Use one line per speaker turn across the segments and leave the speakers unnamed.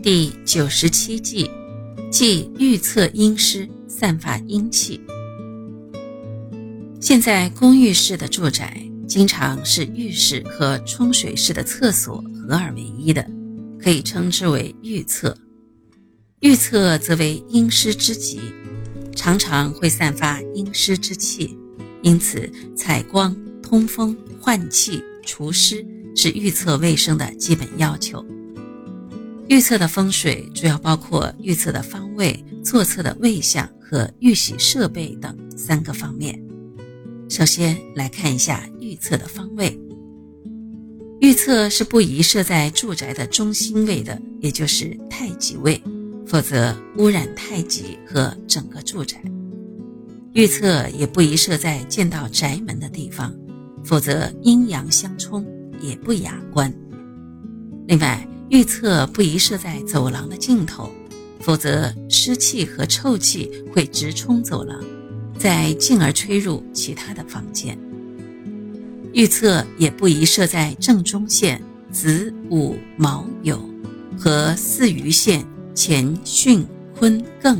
第九十七计，即预测阴湿，散发阴气。现在公寓式的住宅经常是浴室和冲水式的厕所合二为一的，可以称之为浴厕。浴厕则为阴湿之极，常常会散发阴湿之气，因此采光、通风、换气、除湿是浴厕卫生的基本要求。预测的风水主要包括预测的方位、坐厕的位向和预洗设备等三个方面。首先来看一下预测的方位。预测是不宜设在住宅的中心位的，也就是太极位，否则污染太极和整个住宅。预测也不宜设在见到宅门的地方，否则阴阳相冲，也不雅观。另外，预测不宜设在走廊的尽头，否则湿气和臭气会直冲走廊，再进而吹入其他的房间。预测也不宜设在正中线、子午卯酉和四余线乾巽坤艮，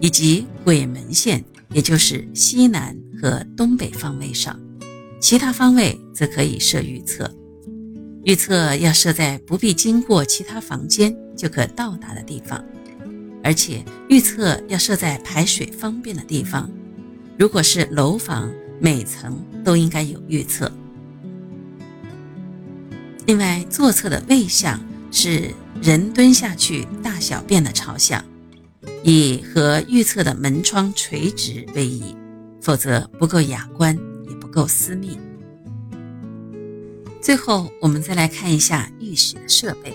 以及鬼门线，也就是西南和东北方位上。其他方位则可以设预测。预测要设在不必经过其他房间就可到达的地方，而且预测要设在排水方便的地方。如果是楼房，每层都应该有预测。另外，坐厕的位向是人蹲下去大小便的朝向，以和预测的门窗垂直为宜，否则不够雅观，也不够私密。最后，我们再来看一下浴室的设备。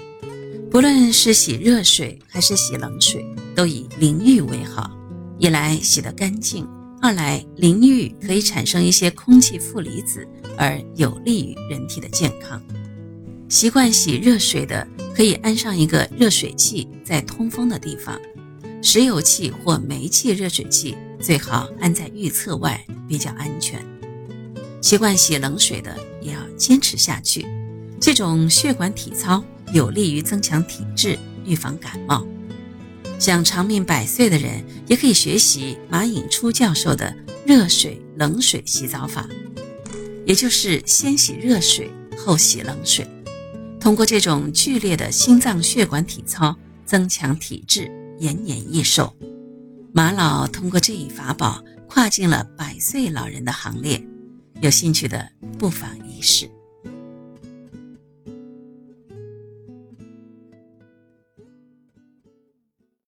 不论是洗热水还是洗冷水，都以淋浴为好。一来洗得干净，二来淋浴可以产生一些空气负离子，而有利于人体的健康。习惯洗热水的，可以安上一个热水器在通风的地方。石油气或煤气热水器最好安在浴厕外，比较安全。习惯洗冷水的也要坚持下去，这种血管体操有利于增强体质，预防感冒。想长命百岁的人也可以学习马颖初教授的热水冷水洗澡法，也就是先洗热水后洗冷水。通过这种剧烈的心脏血管体操，增强体质，延年益寿。马老通过这一法宝，跨进了百岁老人的行列。有兴趣的不妨一试。